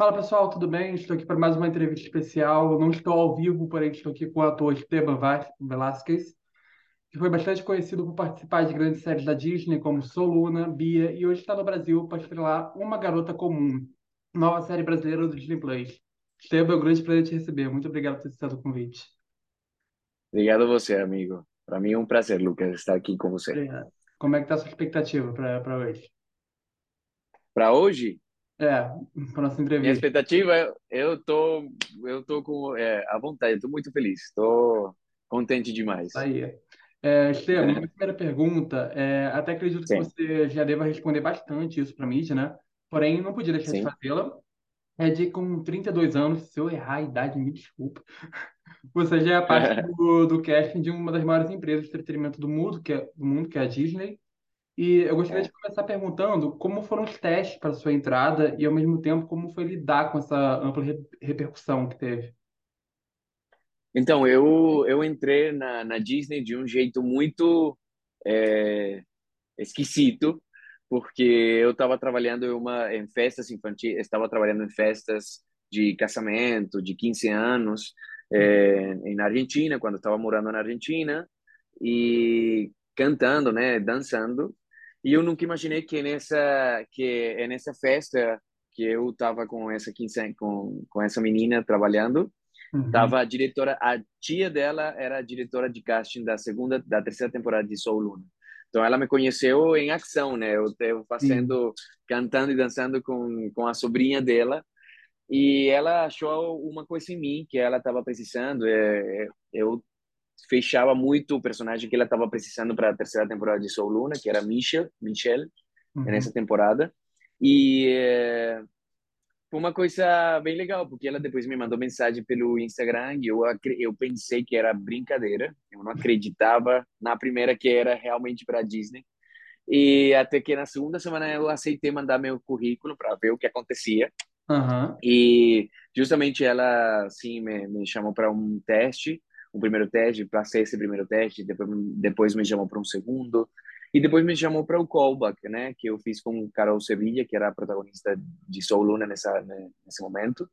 Fala pessoal, tudo bem? Estou aqui para mais uma entrevista especial. Não estou ao vivo, porém estou aqui com o ator Esteban Velasquez, que foi bastante conhecido por participar de grandes séries da Disney, como Sou Luna, Bia, e hoje está no Brasil para estrelar Uma Garota Comum, nova série brasileira do Disney Plus. Esteban, é um grande prazer te receber. Muito obrigado por ter aceitado o convite. Obrigado a você, amigo. Para mim é um prazer, Lucas, estar aqui com você. Obrigado. Como é que está a sua expectativa para hoje? Para hoje? É, para nossa Minha entrevista. expectativa, eu tô, eu tô com é, à vontade, estou muito feliz, estou contente demais. Aí. É, Esteban, minha primeira pergunta, é, até acredito que Sim, você já deva responder bastante isso para a mídia, né? Porém, não podia deixar de sim, fazê-la. É de com 32 anos, se eu errar a idade, me desculpa. Você já é parte do, do casting de uma das maiores empresas de entretenimento do mundo, que é, do mundo, que é a Disney. E eu gostaria de começar perguntando como foram os testes para sua entrada e, ao mesmo tempo, como foi lidar com essa ampla re- repercussão que teve. Então, eu eu entrei na, na Disney de um jeito muito é, esquisito, porque eu estava trabalhando em uma em festas infantis, estava trabalhando em festas de casamento, de 15 anos, é, na Argentina, quando estava morando na Argentina, e cantando, né, dançando. E eu nunca imaginei que nessa que é nessa festa que eu estava com essa 15, com com essa menina trabalhando, Uhum. tava a diretora, a tia dela era a diretora de casting da segunda, da terceira temporada de Soul Luna. Então ela me conheceu em ação, né? Eu, eu fazendo, cantando e dançando com com a sobrinha dela e ela achou uma coisa em mim que ela estava precisando. É, é, eu fechava muito o personagem que ela estava precisando para a terceira temporada de Soul Luna, que era Michelle, Michelle, Uhum. nessa temporada. E é, foi uma coisa bem legal, porque ela depois me mandou mensagem pelo Instagram e eu, eu pensei que era brincadeira. Eu não acreditava na primeira que era realmente para Disney. E até que na segunda semana eu aceitei mandar meu currículo para ver o que acontecia. Aham. E justamente ela, sim, me, me chamou para um teste, um primeiro teste, para ser esse primeiro teste, depois, depois me chamou para um segundo, e depois me chamou para o callback, né, que eu fiz com Carol Sevilla, que era a protagonista de Soul Luna nessa, né, nesse momento.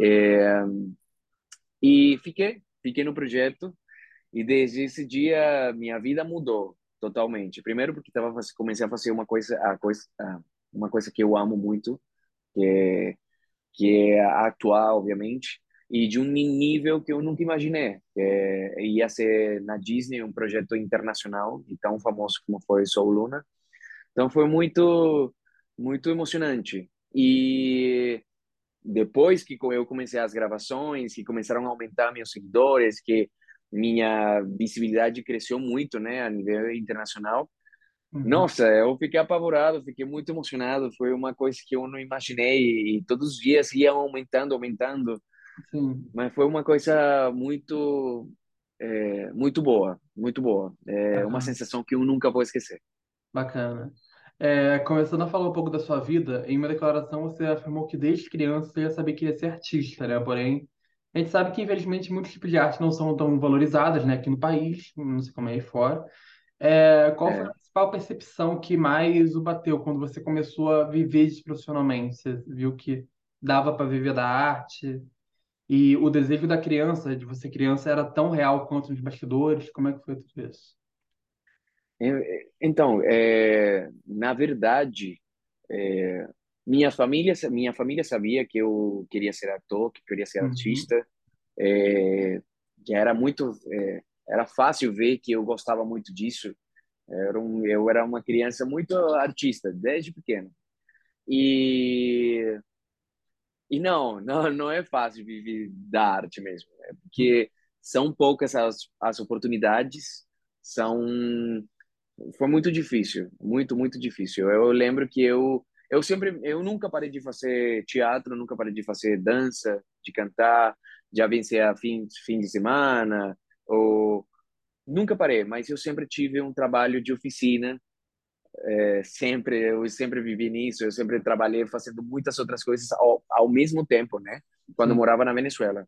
É, e fiquei, fiquei no projeto, e desde esse dia minha vida mudou totalmente. Primeiro porque tava, comecei a fazer uma coisa, a coisa, uma coisa que eu amo muito, que é que é atuar, obviamente, e de um nível que eu nunca imaginei. É, ia ser na Disney um projeto internacional e tão famoso como foi Soul Luna. Então foi muito, muito emocionante. E depois que eu comecei as gravações, que começaram a aumentar meus seguidores, que minha visibilidade cresceu muito, né, a nível internacional, Uhum. nossa, eu fiquei apavorado, fiquei muito emocionado. Foi uma coisa que eu não imaginei e todos os dias ia aumentando, aumentando. Sim. Mas foi uma coisa muito, é, muito boa, muito boa. É uma sensação que eu nunca vou esquecer. Bacana. É, começando a falar um pouco da sua vida, em uma declaração você afirmou que desde criança você já sabia que ia ser artista, né? Porém, a gente sabe que infelizmente muitos tipos de arte não são tão valorizadas, né, aqui no país, não sei como é aí fora. É, qual foi a É. principal percepção que mais o bateu quando você começou a viver profissionalmente? Você viu que dava para viver da arte e o desejo da criança, de você criança, era tão real quanto nos bastidores? Como é que foi tudo isso? Então, é, na verdade, é, minha família, minha família sabia que eu queria ser ator, que eu queria ser Uhum, artista. É, que era muito, é, era fácil ver que eu gostava muito disso. Era um, eu era uma criança muito artista desde pequeno. E e não, não, não é fácil viver da arte mesmo, é porque são poucas as, as oportunidades, são foi muito difícil, muito, muito difícil. Eu lembro que eu eu sempre eu nunca parei de fazer teatro, nunca parei de fazer dança, de cantar, já vencer a fim, fim de semana, ou nunca parei, mas eu sempre tive um trabalho de oficina é, sempre eu sempre vivi nisso, eu sempre trabalhei fazendo muitas outras coisas ao, ao mesmo tempo, né? Quando sim. morava na Venezuela.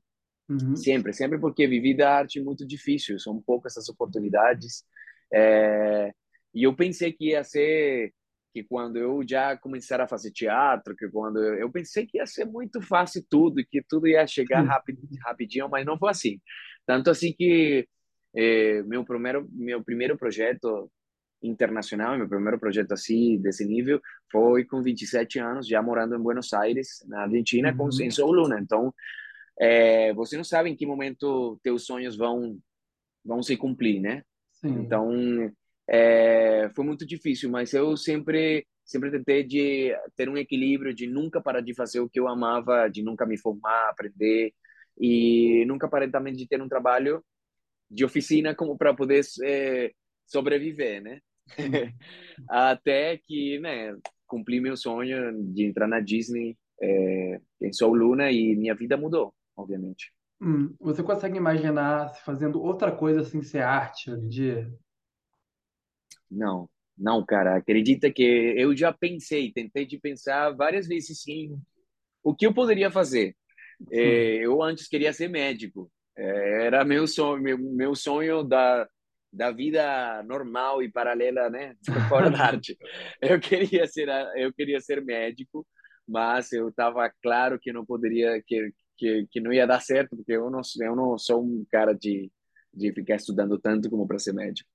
Uhum, Sempre, sempre porque vivi da arte muito difícil, são poucas as oportunidades. É, e eu pensei que ia ser. que quando eu já começar a fazer teatro, que quando eu, eu pensei que ia ser muito fácil tudo, que tudo ia chegar rapid, rapidinho, mas não foi assim. Tanto assim que eh, meu primeiro meu primeiro projeto internacional, meu primeiro projeto assim desse nível foi com 27 anos, já morando em Buenos Aires, na Argentina, uhum. com em Sou Luna. Então, é, você não sabe em que momento teus sonhos vão vão se cumprir, né? Sim. Então, é, foi muito difícil, mas eu sempre sempre tentei de ter um equilíbrio, de nunca parar de fazer o que eu amava, de nunca me formar, aprender e nunca parei também de ter um trabalho de oficina como para poder é, sobreviver, né? Até que, né, cumpri meu sonho de entrar na Disney é, em Soul Luna e minha vida mudou, obviamente. Hum, você consegue imaginar se fazendo outra coisa sem ser arte hoje em dia? Não, não, cara. Acredita que eu já pensei, tentei de pensar várias vezes sim, o que eu poderia fazer. É, eu antes queria ser médico. É, era meu sonho, meu, meu sonho da da vida normal e paralela, né, fora da arte. Eu queria ser eu queria ser médico, mas eu estava claro que não poderia que, que que não ia dar certo porque eu não eu não sou um cara de de ficar estudando tanto como para ser médico.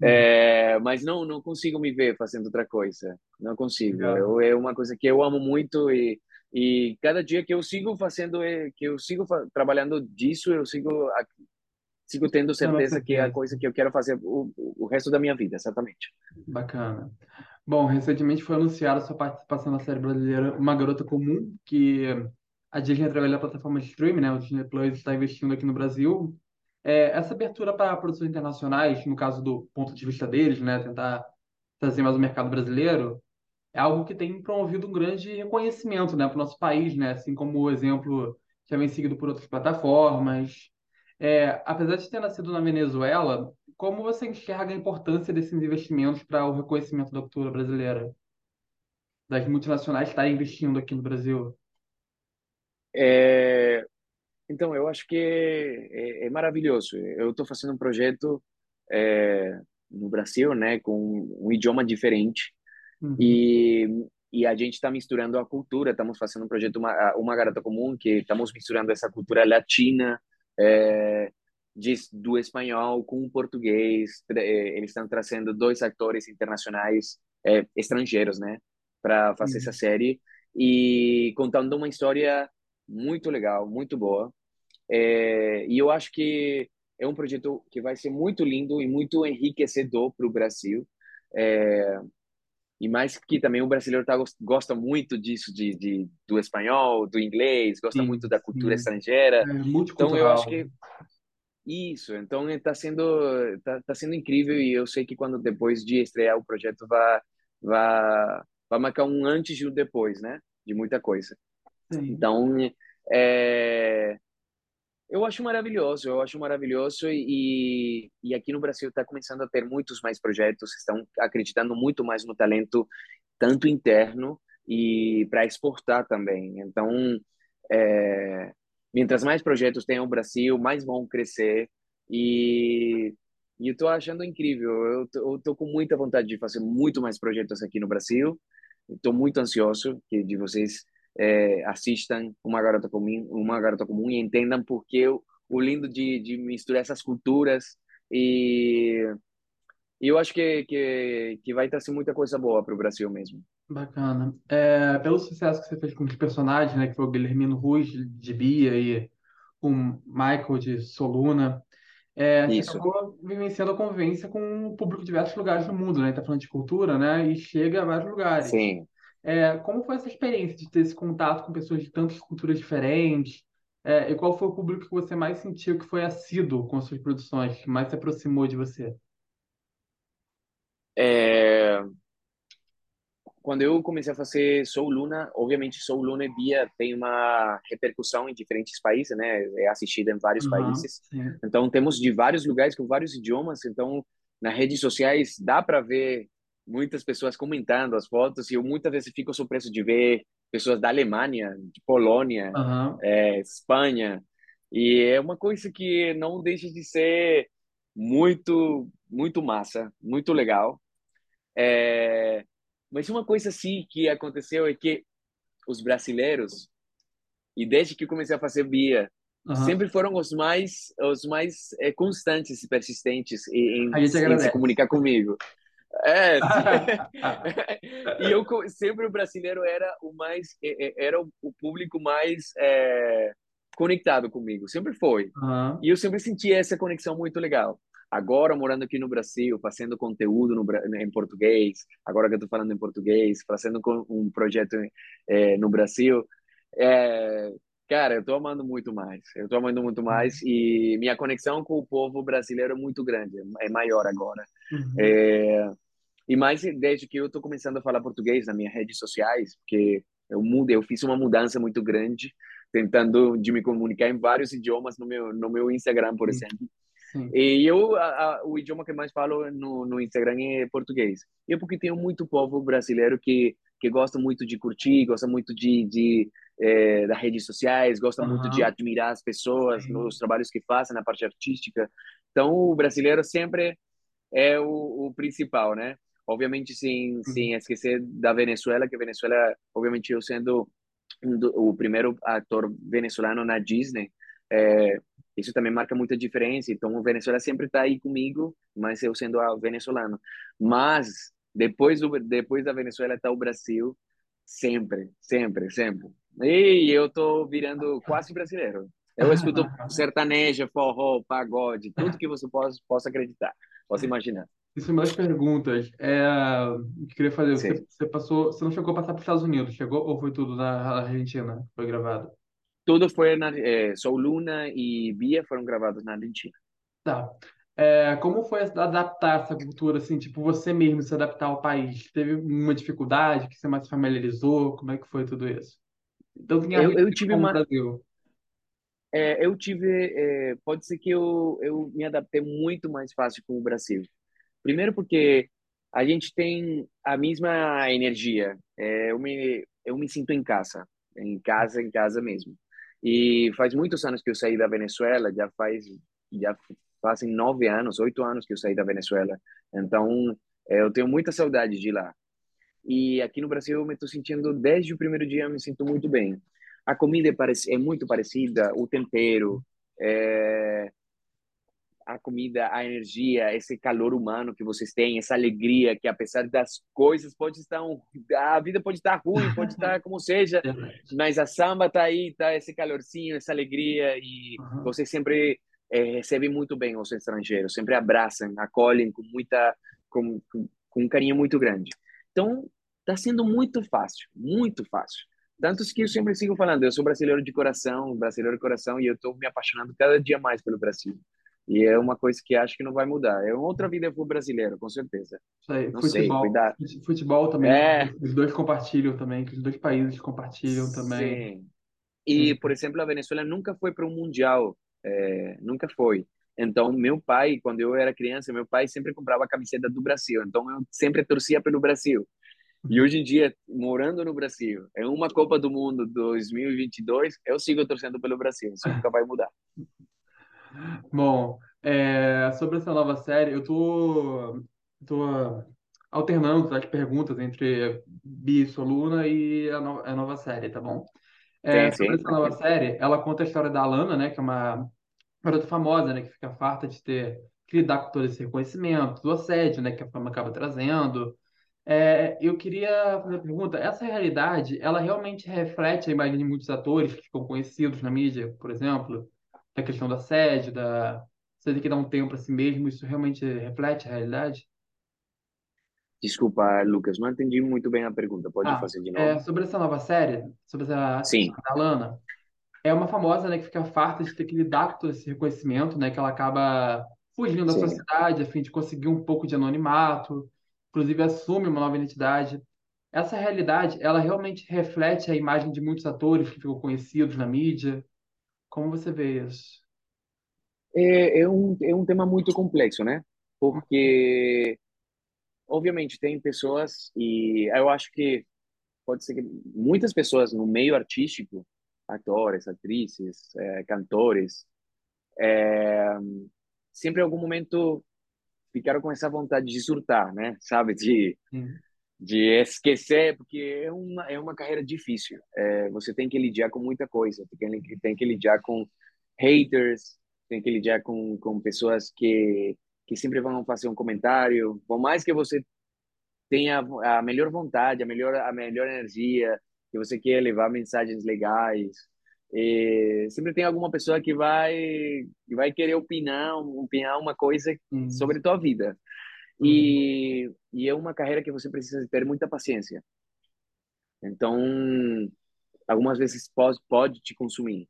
Uhum. É, mas não não consigo me ver fazendo outra coisa. Não consigo. Eu, é uma coisa que eu amo muito e e cada dia que eu sigo fazendo é, que eu sigo trabalhando disso, eu sigo sigo tendo certeza que é a coisa que eu quero fazer o, o resto da minha vida, exatamente. Bacana. Bom, recentemente foi anunciada sua participação na série brasileira Uma Garota Comum, que a Disney, através da plataforma de streaming, né, o Disney Plus, está investindo aqui no Brasil. É, essa abertura para produções internacionais, no caso do ponto de vista deles, né, tentar trazer mais o mercado brasileiro, é algo que tem promovido um grande reconhecimento né, para o nosso país, né, assim como o exemplo já vem seguido por outras plataformas. É, apesar de ter nascido na Venezuela, como você enxerga a importância desses investimentos para o reconhecimento da cultura brasileira? Das multinacionais estarem investindo aqui no Brasil? É, então, eu acho que é, é maravilhoso. Eu estou fazendo um projeto é, no Brasil, né, com um idioma diferente. Uhum. E, e a gente está misturando a cultura. Estamos fazendo um projeto, uma, uma garota comum, que estamos misturando essa cultura latina é, de, do espanhol com o português. É, eles estão trazendo dois atores internacionais é, estrangeiros, né, para fazer uhum. essa série e contando uma história muito legal, muito boa. É, e eu acho que é um projeto que vai ser muito lindo e muito enriquecedor para o Brasil. É, e mais que também o brasileiro tá, gosta muito disso, de, de do espanhol, do inglês, gosta sim, muito da cultura sim. estrangeira. É, então eu acho que isso, então está sendo tá, tá, sendo incrível e eu sei que quando depois de estrear o projeto vai vai vai marcar um antes e um depois, né? De muita coisa. Sim. Então é, eu acho maravilhoso, eu acho maravilhoso e, e aqui no Brasil está começando a ter muitos mais projetos, estão acreditando muito mais no talento, tanto interno e para exportar também. Então, é, mientras mais projetos tem o Brasil, mais vão crescer e, e eu estou achando incrível. Eu estou com muita vontade de fazer muito mais projetos aqui no Brasil. Estou muito ansioso que de vocês é, assistam uma garota comum, uma garota comum e entendam porque o, o lindo de, de misturar essas culturas e, eu acho que, que, que vai trazer muita coisa boa para o Brasil mesmo. Bacana. É, pelo sucesso que você fez com os personagens, né, que foi o Guilhermino Ruiz de Bia e o Michael de Soluna, é, você Isso. acabou vivenciando a convivência com o público de diversos lugares do mundo, né? Tá falando de cultura, né? E chega a vários lugares. Sim. É, como foi essa experiência de ter esse contato com pessoas de tantas culturas diferentes? É, e qual foi o público que você mais sentiu que foi assíduo com suas produções, que mais se aproximou de você? É... Quando eu comecei a fazer Soul Luna, obviamente Soul Luna e Bia tem uma repercussão em diferentes países, né? É assistida em vários uhum, países. Sim. Então temos de vários lugares com vários idiomas. Então nas redes sociais dá para ver muitas pessoas comentando as fotos e eu muitas vezes fico surpreso de ver pessoas da Alemanha, de Polônia, uhum. é, Espanha e é uma coisa que não deixa de ser muito muito massa, muito legal. É, Mas uma coisa assim que aconteceu é que os brasileiros, e desde que comecei a fazer Bia, uhum. sempre foram os mais os mais é, constantes e persistentes em, em se comunicar comigo. É, e eu sempre o brasileiro era o mais era o público mais é, conectado comigo, sempre foi. Uhum. E eu sempre senti essa conexão muito legal. Agora, morando aqui no Brasil, fazendo conteúdo no, em português, agora que eu estou falando em português, fazendo um projeto é, no Brasil, é, cara, eu estou amando muito mais. Eu estou amando muito mais e minha conexão com o povo brasileiro é muito grande, é maior agora. Uhum. É, e mais desde que eu estou começando a falar português nas minhas redes sociais, porque eu mudei, eu fiz uma mudança muito grande, tentando de me comunicar em vários idiomas no meu no meu Instagram, por exemplo. Sim. E eu, a, a, o idioma que mais falo no, no Instagram é português. E é porque tenho muito povo brasileiro que que gosta muito de curtir, gosta muito de, de é, das redes sociais, gosta uhum. muito de admirar as pessoas, Sim. nos trabalhos que fazem, na parte artística. Então, o brasileiro sempre é o, o principal, né? Obviamente, sem, sem esquecer da Venezuela, que a Venezuela, obviamente, eu sendo o primeiro ator venezuelano na Disney, é, isso também marca muita diferença. Então, o Venezuela sempre está aí comigo, mas eu sendo venezuelano. Mas depois do depois da Venezuela está o Brasil, sempre, sempre, sempre. E eu tô virando quase brasileiro. Eu escuto sertaneja, forró, pagode, tudo que você possa, possa acreditar, possa imaginar. Isso é mais perguntas. É, eu queria fazer, você, você, passou, você não chegou a passar para os Estados Unidos, chegou ou foi tudo na Argentina? Foi gravado? Tudo foi na. É, Sou Luna e Bia foram gravados na Argentina. Tá. É, como foi adaptar essa cultura, assim, tipo, você mesmo se adaptar ao país? Teve uma dificuldade que você mais se familiarizou? Como é que foi tudo isso? Então, tinha eu, eu tive uma. Brasil. É, eu tive. É, pode ser que eu, eu me adaptei muito mais fácil com o Brasil. Primeiro, porque a gente tem a mesma energia. É, eu, me, eu me sinto em casa, em casa, em casa mesmo. E faz muitos anos que eu saí da Venezuela, já faz já fazem nove anos, oito anos que eu saí da Venezuela. Então, eh, eu tenho muita saudade de lá. E aqui no Brasil eu me estou sentindo, desde o primeiro dia, eu me sinto muito bem. A comida é, é muito parecida, o tempero, é, a comida, a energia, esse calor humano que vocês têm, essa alegria que apesar das coisas pode estar um, a vida pode estar ruim, pode estar como seja, mas a samba tá aí, tá esse calorzinho, essa alegria e uhum. vocês sempre é, recebem muito bem os estrangeiros, sempre abraçam, acolhem com muita com, com, com um carinho muito grande. Então, está sendo muito fácil, muito fácil. Tanto que eu sempre sigo falando, eu sou brasileiro de coração, brasileiro de coração, e eu estou me apaixonando cada dia mais pelo Brasil. E é uma coisa que acho que não vai mudar. É outra vida pro brasileiro, com certeza. Isso aí. Não futebol, sei, futebol também. É. Os dois compartilham também, os dois países compartilham também. Sim. E, por exemplo, a Venezuela nunca foi para um mundial, é, nunca foi. Então, meu pai, quando eu era criança, meu pai sempre comprava a camiseta do Brasil. Então, eu sempre torcia pelo Brasil. E hoje em dia, morando no Brasil, é uma Copa do Mundo 2022, eu sigo torcendo pelo Brasil. Isso nunca vai mudar. Bom, é, sobre essa nova série, eu tô, tô alternando as perguntas entre Bi Soluna e a, no, a nova série, tá bom? É, sim, sobre sim. essa nova série, ela conta a história da Alana, né, que é uma garota famosa, né, que fica farta de ter que lidar com todo esse reconhecimento, do assédio, né, que a fama acaba trazendo. É, eu queria fazer uma pergunta, essa realidade, ela realmente reflete a imagem de muitos atores que ficam conhecidos na mídia, por exemplo? Da questão da sede, da você tem que dar um tempo para si mesmo, isso realmente reflete a realidade? Desculpa, Lucas, não entendi muito bem a pergunta. Pode ah, fazer de novo? É, sobre essa nova série, sobre essa Sim. a Lana, é uma famosa, né, que fica farta de ter que lidar com todo esse reconhecimento, né, que ela acaba fugindo da Sim. sociedade a fim de conseguir um pouco de anonimato, inclusive assume uma nova identidade. Essa realidade, ela realmente reflete a imagem de muitos atores que ficam conhecidos na mídia. Como você vê isso? É, é, um, é um tema muito complexo, né? Porque, obviamente, tem pessoas, e eu acho que pode ser que muitas pessoas no meio artístico, atores, atrizes, é, cantores, é, sempre em algum momento ficaram com essa vontade de surtar, né? Sabe? De, de esquecer, porque é uma, é uma carreira difícil. É, você tem que lidar com muita coisa, tem que, tem que lidar com haters, tem que lidar com, com pessoas que, que sempre vão fazer um comentário, por mais que você tenha a melhor vontade, a melhor, a melhor energia, que você quer levar mensagens legais, e sempre tem alguma pessoa que vai que vai querer opinar, opinar uma coisa Hum, sobre a tua vida. Uhum, E, e é uma carreira que você precisa ter muita paciência. Então, algumas vezes pode, pode te consumir.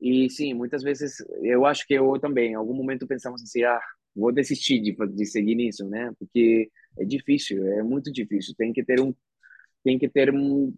E sim, muitas vezes eu acho que eu também, em algum momento pensamos assim, ah, vou desistir de, de seguir nisso, né? Porque é difícil, é muito difícil. Tem que ter um, tem que ter um,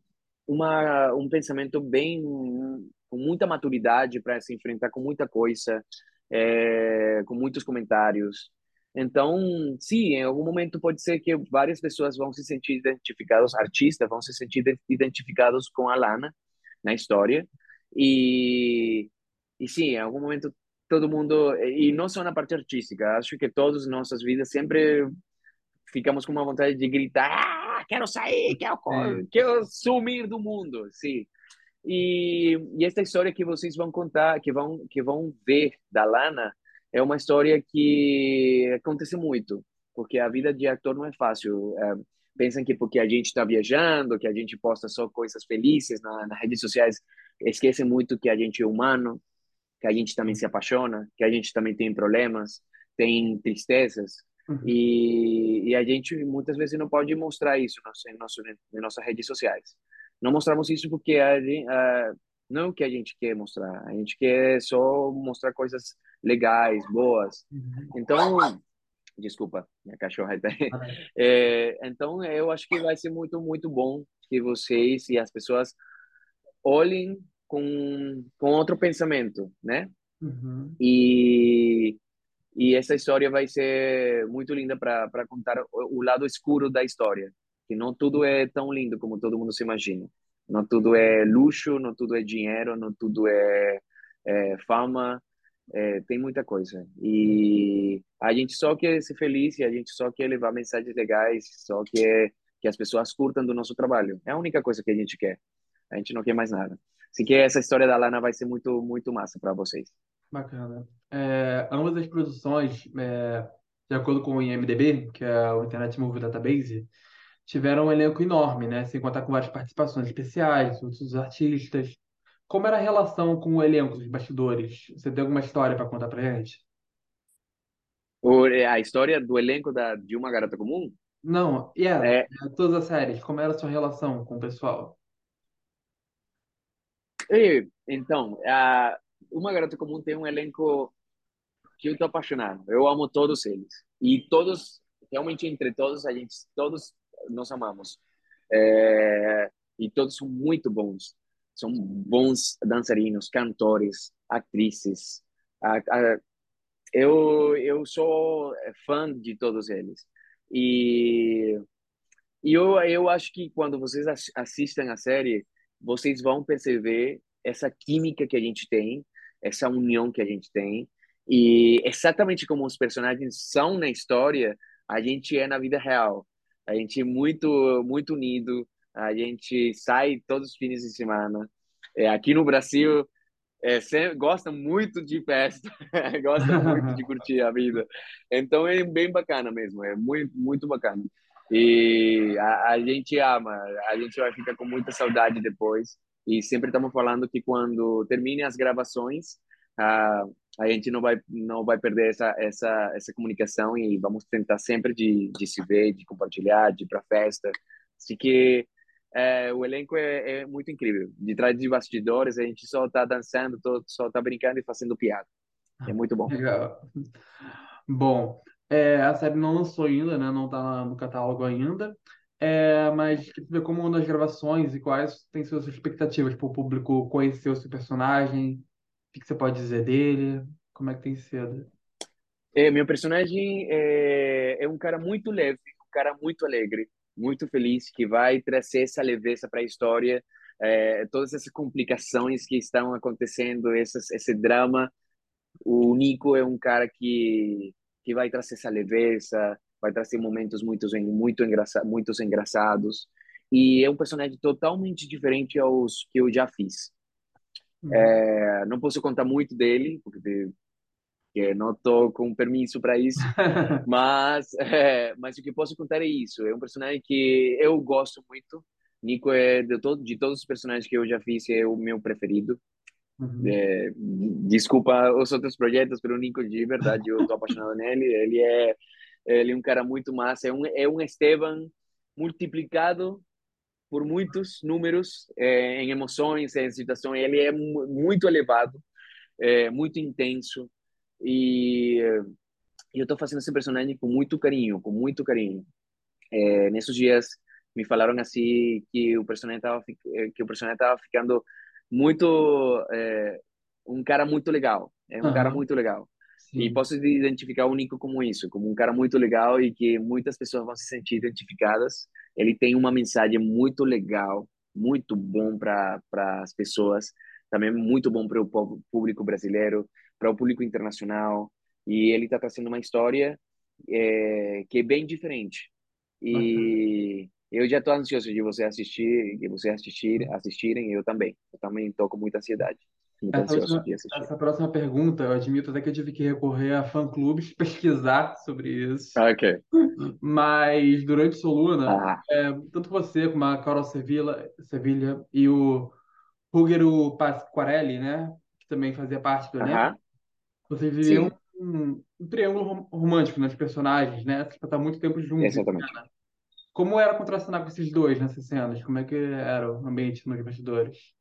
uma, um pensamento bem, com muita maturidade para se enfrentar com muita coisa, é, com muitos comentários. Então, sim, em algum momento pode ser que várias pessoas vão se sentir identificados, artistas vão se sentir identificados com a Lana na história. E, e sim, em algum momento todo mundo, e não só na parte artística, acho que todas as nossas vidas sempre ficamos com uma vontade de gritar, ah, quero sair, quero, sim. quero sumir do mundo, sim. E, e esta história que vocês vão contar, que vão que vão ver da Lana, é uma história que acontece muito, porque a vida de ator não é fácil. É, pensam que porque a gente está viajando, que a gente posta só coisas felizes na, nas redes sociais, esquecem muito que a gente é humano, que a gente também se apaixona, que a gente também tem problemas, tem tristezas. Uhum. E, e a gente muitas vezes não pode mostrar isso em nossas redes sociais. Não mostramos isso porque a gente, uh, não é o que a gente quer mostrar. A gente quer só mostrar coisas legais, boas. Uhum. Então, desculpa, minha cachorra está aí. Parece. É, então, eu acho que vai ser muito, muito bom que vocês e as pessoas olhem com, com outro pensamento, né? Uhum. E, e essa história vai ser muito linda para contar o, o lado escuro da história, que não tudo é tão lindo como todo mundo se imagina. Não tudo é luxo, não tudo é dinheiro, não tudo é, é fama, é, tem muita coisa. E a gente só quer ser feliz e a gente só quer levar mensagens legais, só quer que as pessoas curtam do nosso trabalho. É a única coisa que a gente quer. A gente não quer mais nada. Assim que essa história da Lana vai ser muito, muito massa para vocês. Bacana. É, ambas as produções, é, de acordo com o IMDb, que é o Internet Movie Database, tiveram um elenco enorme, né? Sem contar com várias participações especiais, outros artistas. Como era a relação com o elenco dos bastidores? Você tem alguma história para contar pra gente? O, a história do elenco da, de Uma Garota Comum Não, e é, é, é, todas as séries, como era a sua relação com o pessoal? e, então, a, Uma Garota Comum tem um elenco que eu tô apaixonado. Eu amo todos eles. E todos, realmente entre todos, a gente, todos nós amamos. É, e todos são muito bons. São bons dançarinos, cantores, atrizes. A, a, eu, eu sou fã de todos eles. E, e eu, eu acho que quando vocês assistem a série, vocês vão perceber essa química que a gente tem, essa união que a gente tem. E exatamente como os personagens são na história, a gente é na vida real. A gente é muito, muito unido, a gente sai todos os fins de semana. É, aqui no Brasil, é, sempre, gosta muito de festa, gosta muito de curtir a vida. Então é bem bacana mesmo, é muito, muito bacana. E a, a gente ama, a gente vai ficar com muita saudade depois. E sempre estamos falando que quando terminem as gravações, a, a gente não vai não vai perder essa essa essa comunicação e vamos tentar sempre de, de se ver, de compartilhar, de ir para festa. Assim que é, o elenco é, é, muito incrível. De trás de bastidores, a gente só está dançando, só está brincando e fazendo piada. É muito bom. Legal. Bom, é, a série não lançou ainda, né? Não está no catálogo ainda. É, mas queria saber como nas gravações e quais têm suas expectativas para o público conhecer o seu personagem, que que você pode dizer dele, como é que tem sido? É, meu personagem é, é um cara muito leve, um cara muito alegre, muito feliz, que vai trazer essa leveza para a história, é, todas essas complicações que estão acontecendo, essas, esse drama. O Nico é um cara que que vai trazer essa leveza, vai trazer momentos muito muito engraçados, muitos engraçados e é um personagem totalmente diferente aos que eu já fiz. Uhum. É, não posso contar muito dele porque não estou com permisso para isso, mas é, mas o que posso contar é isso. É um personagem que eu gosto muito. Nico é de, todo, de todos os personagens que eu já fiz é o meu preferido. Uhum. É, desculpa os outros projetos, mas o Nico de verdade eu estou apaixonado nele. Ele é ele é um cara muito massa. É um é um Esteban multiplicado por muitos números é, em emoções, em situações. Ele é muito elevado, é, muito intenso e eu estou fazendo esse personagem com muito carinho, com muito carinho. É, nesses dias me falaram assim que o personagem estava que o personagem estava ficando muito é, um cara muito legal, é um uhum. cara muito legal. Sim. E posso identificar o Nico como isso, como um cara muito legal e que muitas pessoas vão se sentir identificadas. Ele tem uma mensagem muito legal, muito bom para as pessoas, também muito bom para o público brasileiro, para o público internacional. E ele está trazendo uma história é, que é bem diferente. E uhum. eu já estou ansioso de você assistir, de você assistir, assistirem. Eu também. Eu também estou com muita ansiedade. Essa, próxima pergunta, eu admito até que eu tive que recorrer a fã-clubes, pesquisar sobre isso. Ah, ok. Mas durante Soluna, ah. é, tanto você como a Carol Sevilla, Sevilla e o Ruggero Pasquarelli, né, que também fazia parte do elenco, -huh. vocês viviam um, um, triângulo romântico nas personagens, né? Pra estar muito tempo juntos. Exatamente. Né? Como era contracenar com esses dois nessas cenas? Como é que era o ambiente nos bastidores?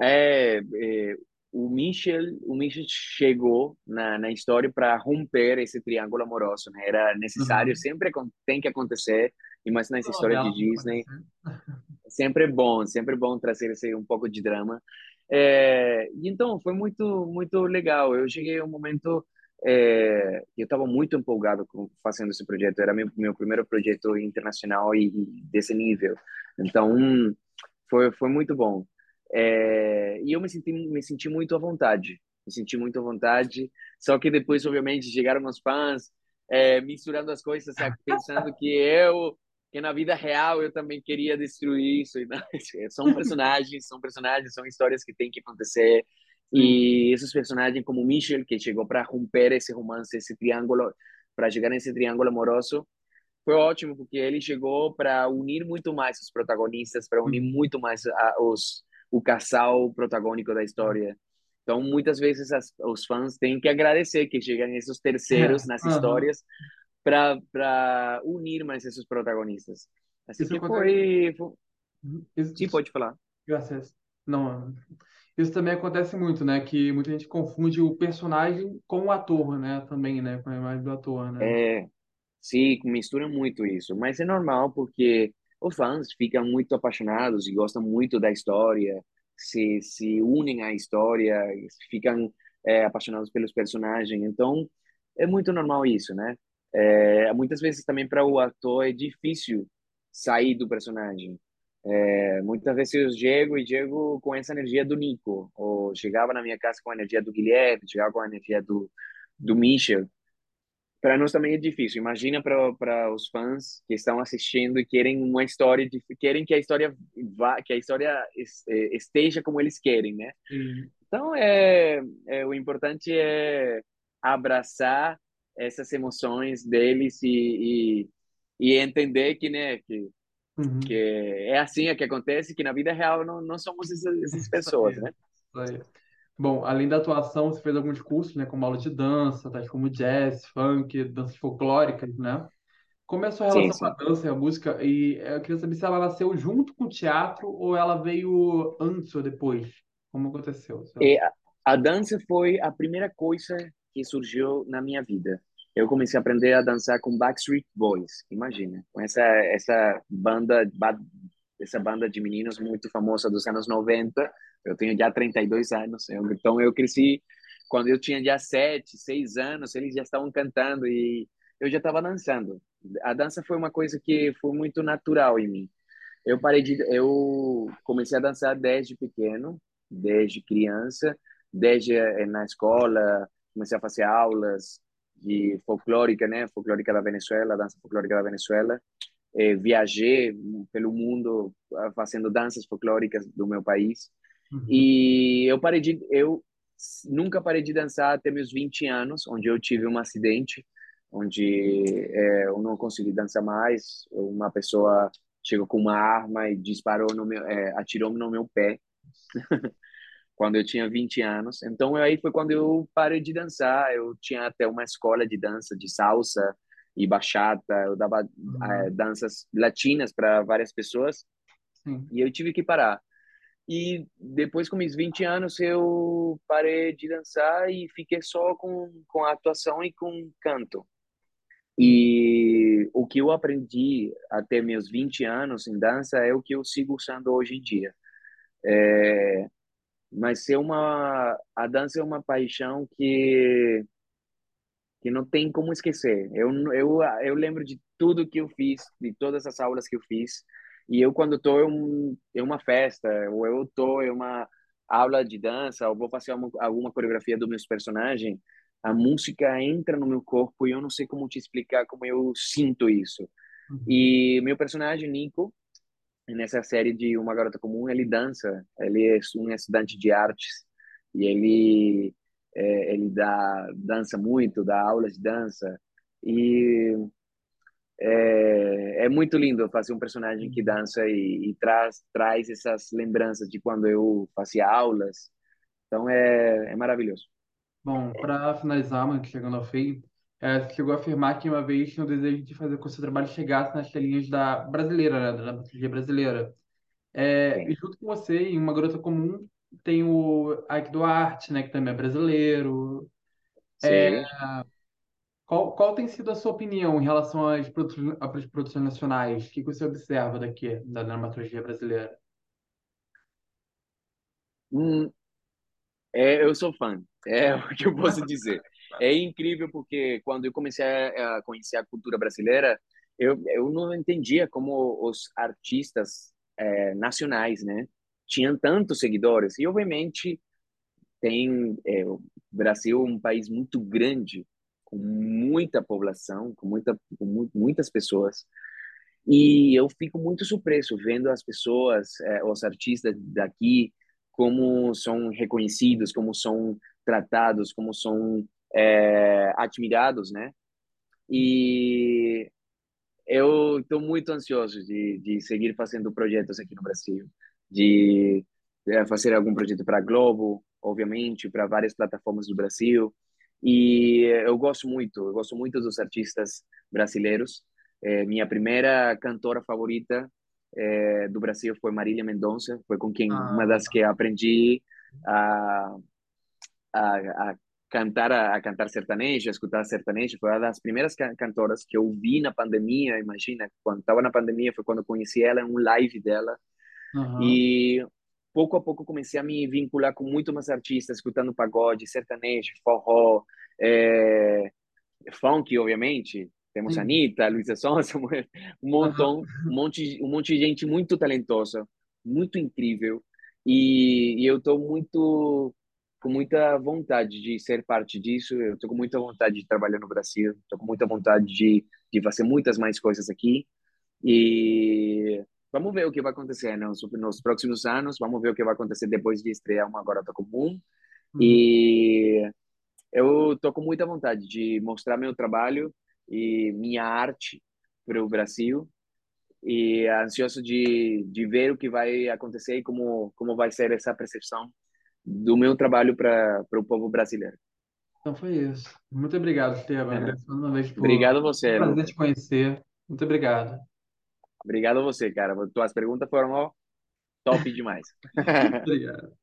É, é, o Michel, o Michel chegou na, na história para romper esse triângulo amoroso, né? Era necessário, uhum. sempre tem que acontecer, e mais nessa história de Disney, sempre é bom, sempre é bom trazer esse um pouco de drama. É, então foi muito muito legal. Eu cheguei a um momento é, eu estava muito empolgado com fazendo esse projeto. Era meu meu primeiro projeto internacional e, e desse nível. Então foi foi muito bom. É, e eu me senti, me senti muito à vontade, me senti muito à vontade. Só que depois, obviamente, chegaram os fãs é, misturando as coisas, sabe? pensando que eu, que na vida real eu também queria destruir isso. E não, são personagens, são personagens, são histórias que tem que acontecer. E esses personagens, como Michel, que chegou para romper esse romance, esse triângulo, para chegar nesse triângulo amoroso, foi ótimo, porque ele chegou para unir muito mais os protagonistas, para unir muito mais a, os o casal protagônico da história. Então, muitas vezes as, os fãs têm que agradecer que chegam esses terceiros é, nas uhum. histórias para unir mais esses protagonistas. Assim isso que foi, foi... Uhum. Isso, Sim, pode falar. Graças. Não, isso também acontece muito, né? Que muita gente confunde o personagem com o ator, né? Também, né? Com a imagem do ator, né? É, sim, mistura muito isso. Mas é normal porque os fãs ficam muito apaixonados e gostam muito da história, se, se unem à história, ficam é, apaixonados pelos personagens. Então, é muito normal isso, né? É, muitas vezes também para o ator é difícil sair do personagem. É, muitas vezes eu chego e chego com essa energia do Nico, ou chegava na minha casa com a energia do Guilherme, chegava com a energia do, do Michel, para nós também é difícil. Imagina para os fãs que estão assistindo e querem uma história, de, querem que a história vá, que a história é, esteja como eles querem, né? Uhum. Então é, é, o importante é abraçar essas emoções deles e, e, e entender que né que, uhum. que é assim é que acontece que na vida real não, não somos essas, essas pessoas, né? Bom, além da atuação, você fez alguns cursos, né, como aula de dança, tais como jazz, funk, danças folclóricas, né? Como é a sua relação sim, com a dança e a música? E eu queria saber se ela nasceu junto com o teatro ou ela veio antes ou depois? Como aconteceu? E a, a dança foi a primeira coisa que surgiu na minha vida. Eu comecei a aprender a dançar com Backstreet Boys, imagina, com essa essa banda essa banda de meninos muito famosa dos anos 90 eu tenho já 32 anos, então eu cresci quando eu tinha já 7, 6 anos, eles já estavam cantando e eu já estava dançando. A dança foi uma coisa que foi muito natural em mim. Eu parei de eu comecei a dançar desde pequeno, desde criança, desde eh, na escola, comecei a fazer aulas de folclórica, né? Folclórica da Venezuela, dança folclórica da Venezuela. É, viajei pelo mundo ah, fazendo danças folclóricas do meu país. Uhum. E eu parei de eu nunca parei de dançar até meus 20 anos, onde eu tive um acidente, onde é, eu não consegui dançar mais. Uma pessoa chegou com uma arma e disparou no meu, é, atirou no meu pé. quando eu tinha 20 anos. Então aí foi quando eu parei de dançar. Eu tinha até uma escola de dança de salsa e bachata. Eu dava uhum. é, danças latinas para várias pessoas. Sim. E eu tive que parar. E depois, com meus 20 anos, eu parei de dançar e fiquei só com, com a atuação e com canto. E o que eu aprendi até meus 20 anos em dança é o que eu sigo usando hoje em dia. É, mas é uma a dança é uma paixão que que não tem como esquecer. Eu eu eu lembro de tudo que eu fiz, de todas as aulas que eu fiz. E eu quando estou em, em uma festa, ou eu estou em uma aula de dança, ou vou fazer uma, alguma coreografia do meus personagens, a música entra no meu corpo e eu não sei como te explicar como eu sinto isso. Uhum. E meu personagem Nico, nessa série de Uma Garota Comum, ele dança, ele é um estudante de artes e ele é, ele dá dança muito, dá aulas de dança e é, é muito lindo fazer um personagem que dança e, e traz traz essas lembranças de quando eu fazia aulas. Então é, é maravilhoso. Bom, para finalizar, mano, chegando ao fim, é, você chegou a afirmar que uma vez tinha o desejo de fazer com que o seu trabalho chegasse nas telinhas da brasileira, né, da dramaturgia brasileira. É, e junto com você, em Uma Garota Comum, tem o Ike Duarte, né, que também é brasileiro. É, Sim. Qual, qual tem sido a sua opinião em relação às produções, às produções nacionais? O que você observa daqui, da dramaturgia brasileira? Hum, é, eu sou fã, é o que eu posso dizer. É incrível porque quando eu comecei a conhecer a cultura brasileira, eu, eu não entendia como os artistas é, nacionais, né, tinham tantos seguidores. E obviamente tem é, o Brasil é um país muito grande, com muita população, com muita com muitas pessoas. E eu fico muito surpreso vendo as pessoas, é, os artistas daqui, como são reconhecidos, como são tratados, como são é, admirados, né? E eu estou muito ansioso de, de seguir fazendo projetos aqui no Brasil, de é, fazer algum projeto para a Globo, obviamente, para várias plataformas do Brasil. E eu gosto muito, eu gosto muito dos artistas brasileiros. É, minha primeira cantora favorita é, do Brasil foi Marília Mendonça, foi com quem ah. uma das que aprendi a, a, a cantar a, cantar sertanejo, a escutar sertanejo, foi uma das primeiras cantoras que eu vi na pandemia, imagina, quando estava na pandemia foi quando eu conheci ela em um live dela. Uhum. E pouco a pouco comecei a me vincular com muito mais artistas, escutando pagode, sertanejo, forró, é, funk, obviamente. Temos Sim. Anitta, Luísa Sonsa, um montão, um monte, um monte de gente muito talentosa, muito incrível. E, e eu estou muito com muita vontade de ser parte disso. Eu estou com muita vontade de trabalhar no Brasil. Estou com muita vontade de, de fazer muitas mais coisas aqui. E vamos ver o que vai acontecer nos, nos próximos anos. Vamos ver o que vai acontecer depois de estrear uma Garota Comum. Uhum. E eu estou com muita vontade de mostrar meu trabalho e minha arte para o Brasil e ansioso de, de ver o que vai acontecer e como como vai ser essa percepção do meu trabalho para o povo brasileiro. Então foi isso. Muito obrigado, Esteban. É. Uma vez por... Obrigado a você. Prazer te conhecer. Muito obrigado. Obrigado a você, cara. Tuas perguntas foram ó, top demais. obrigado.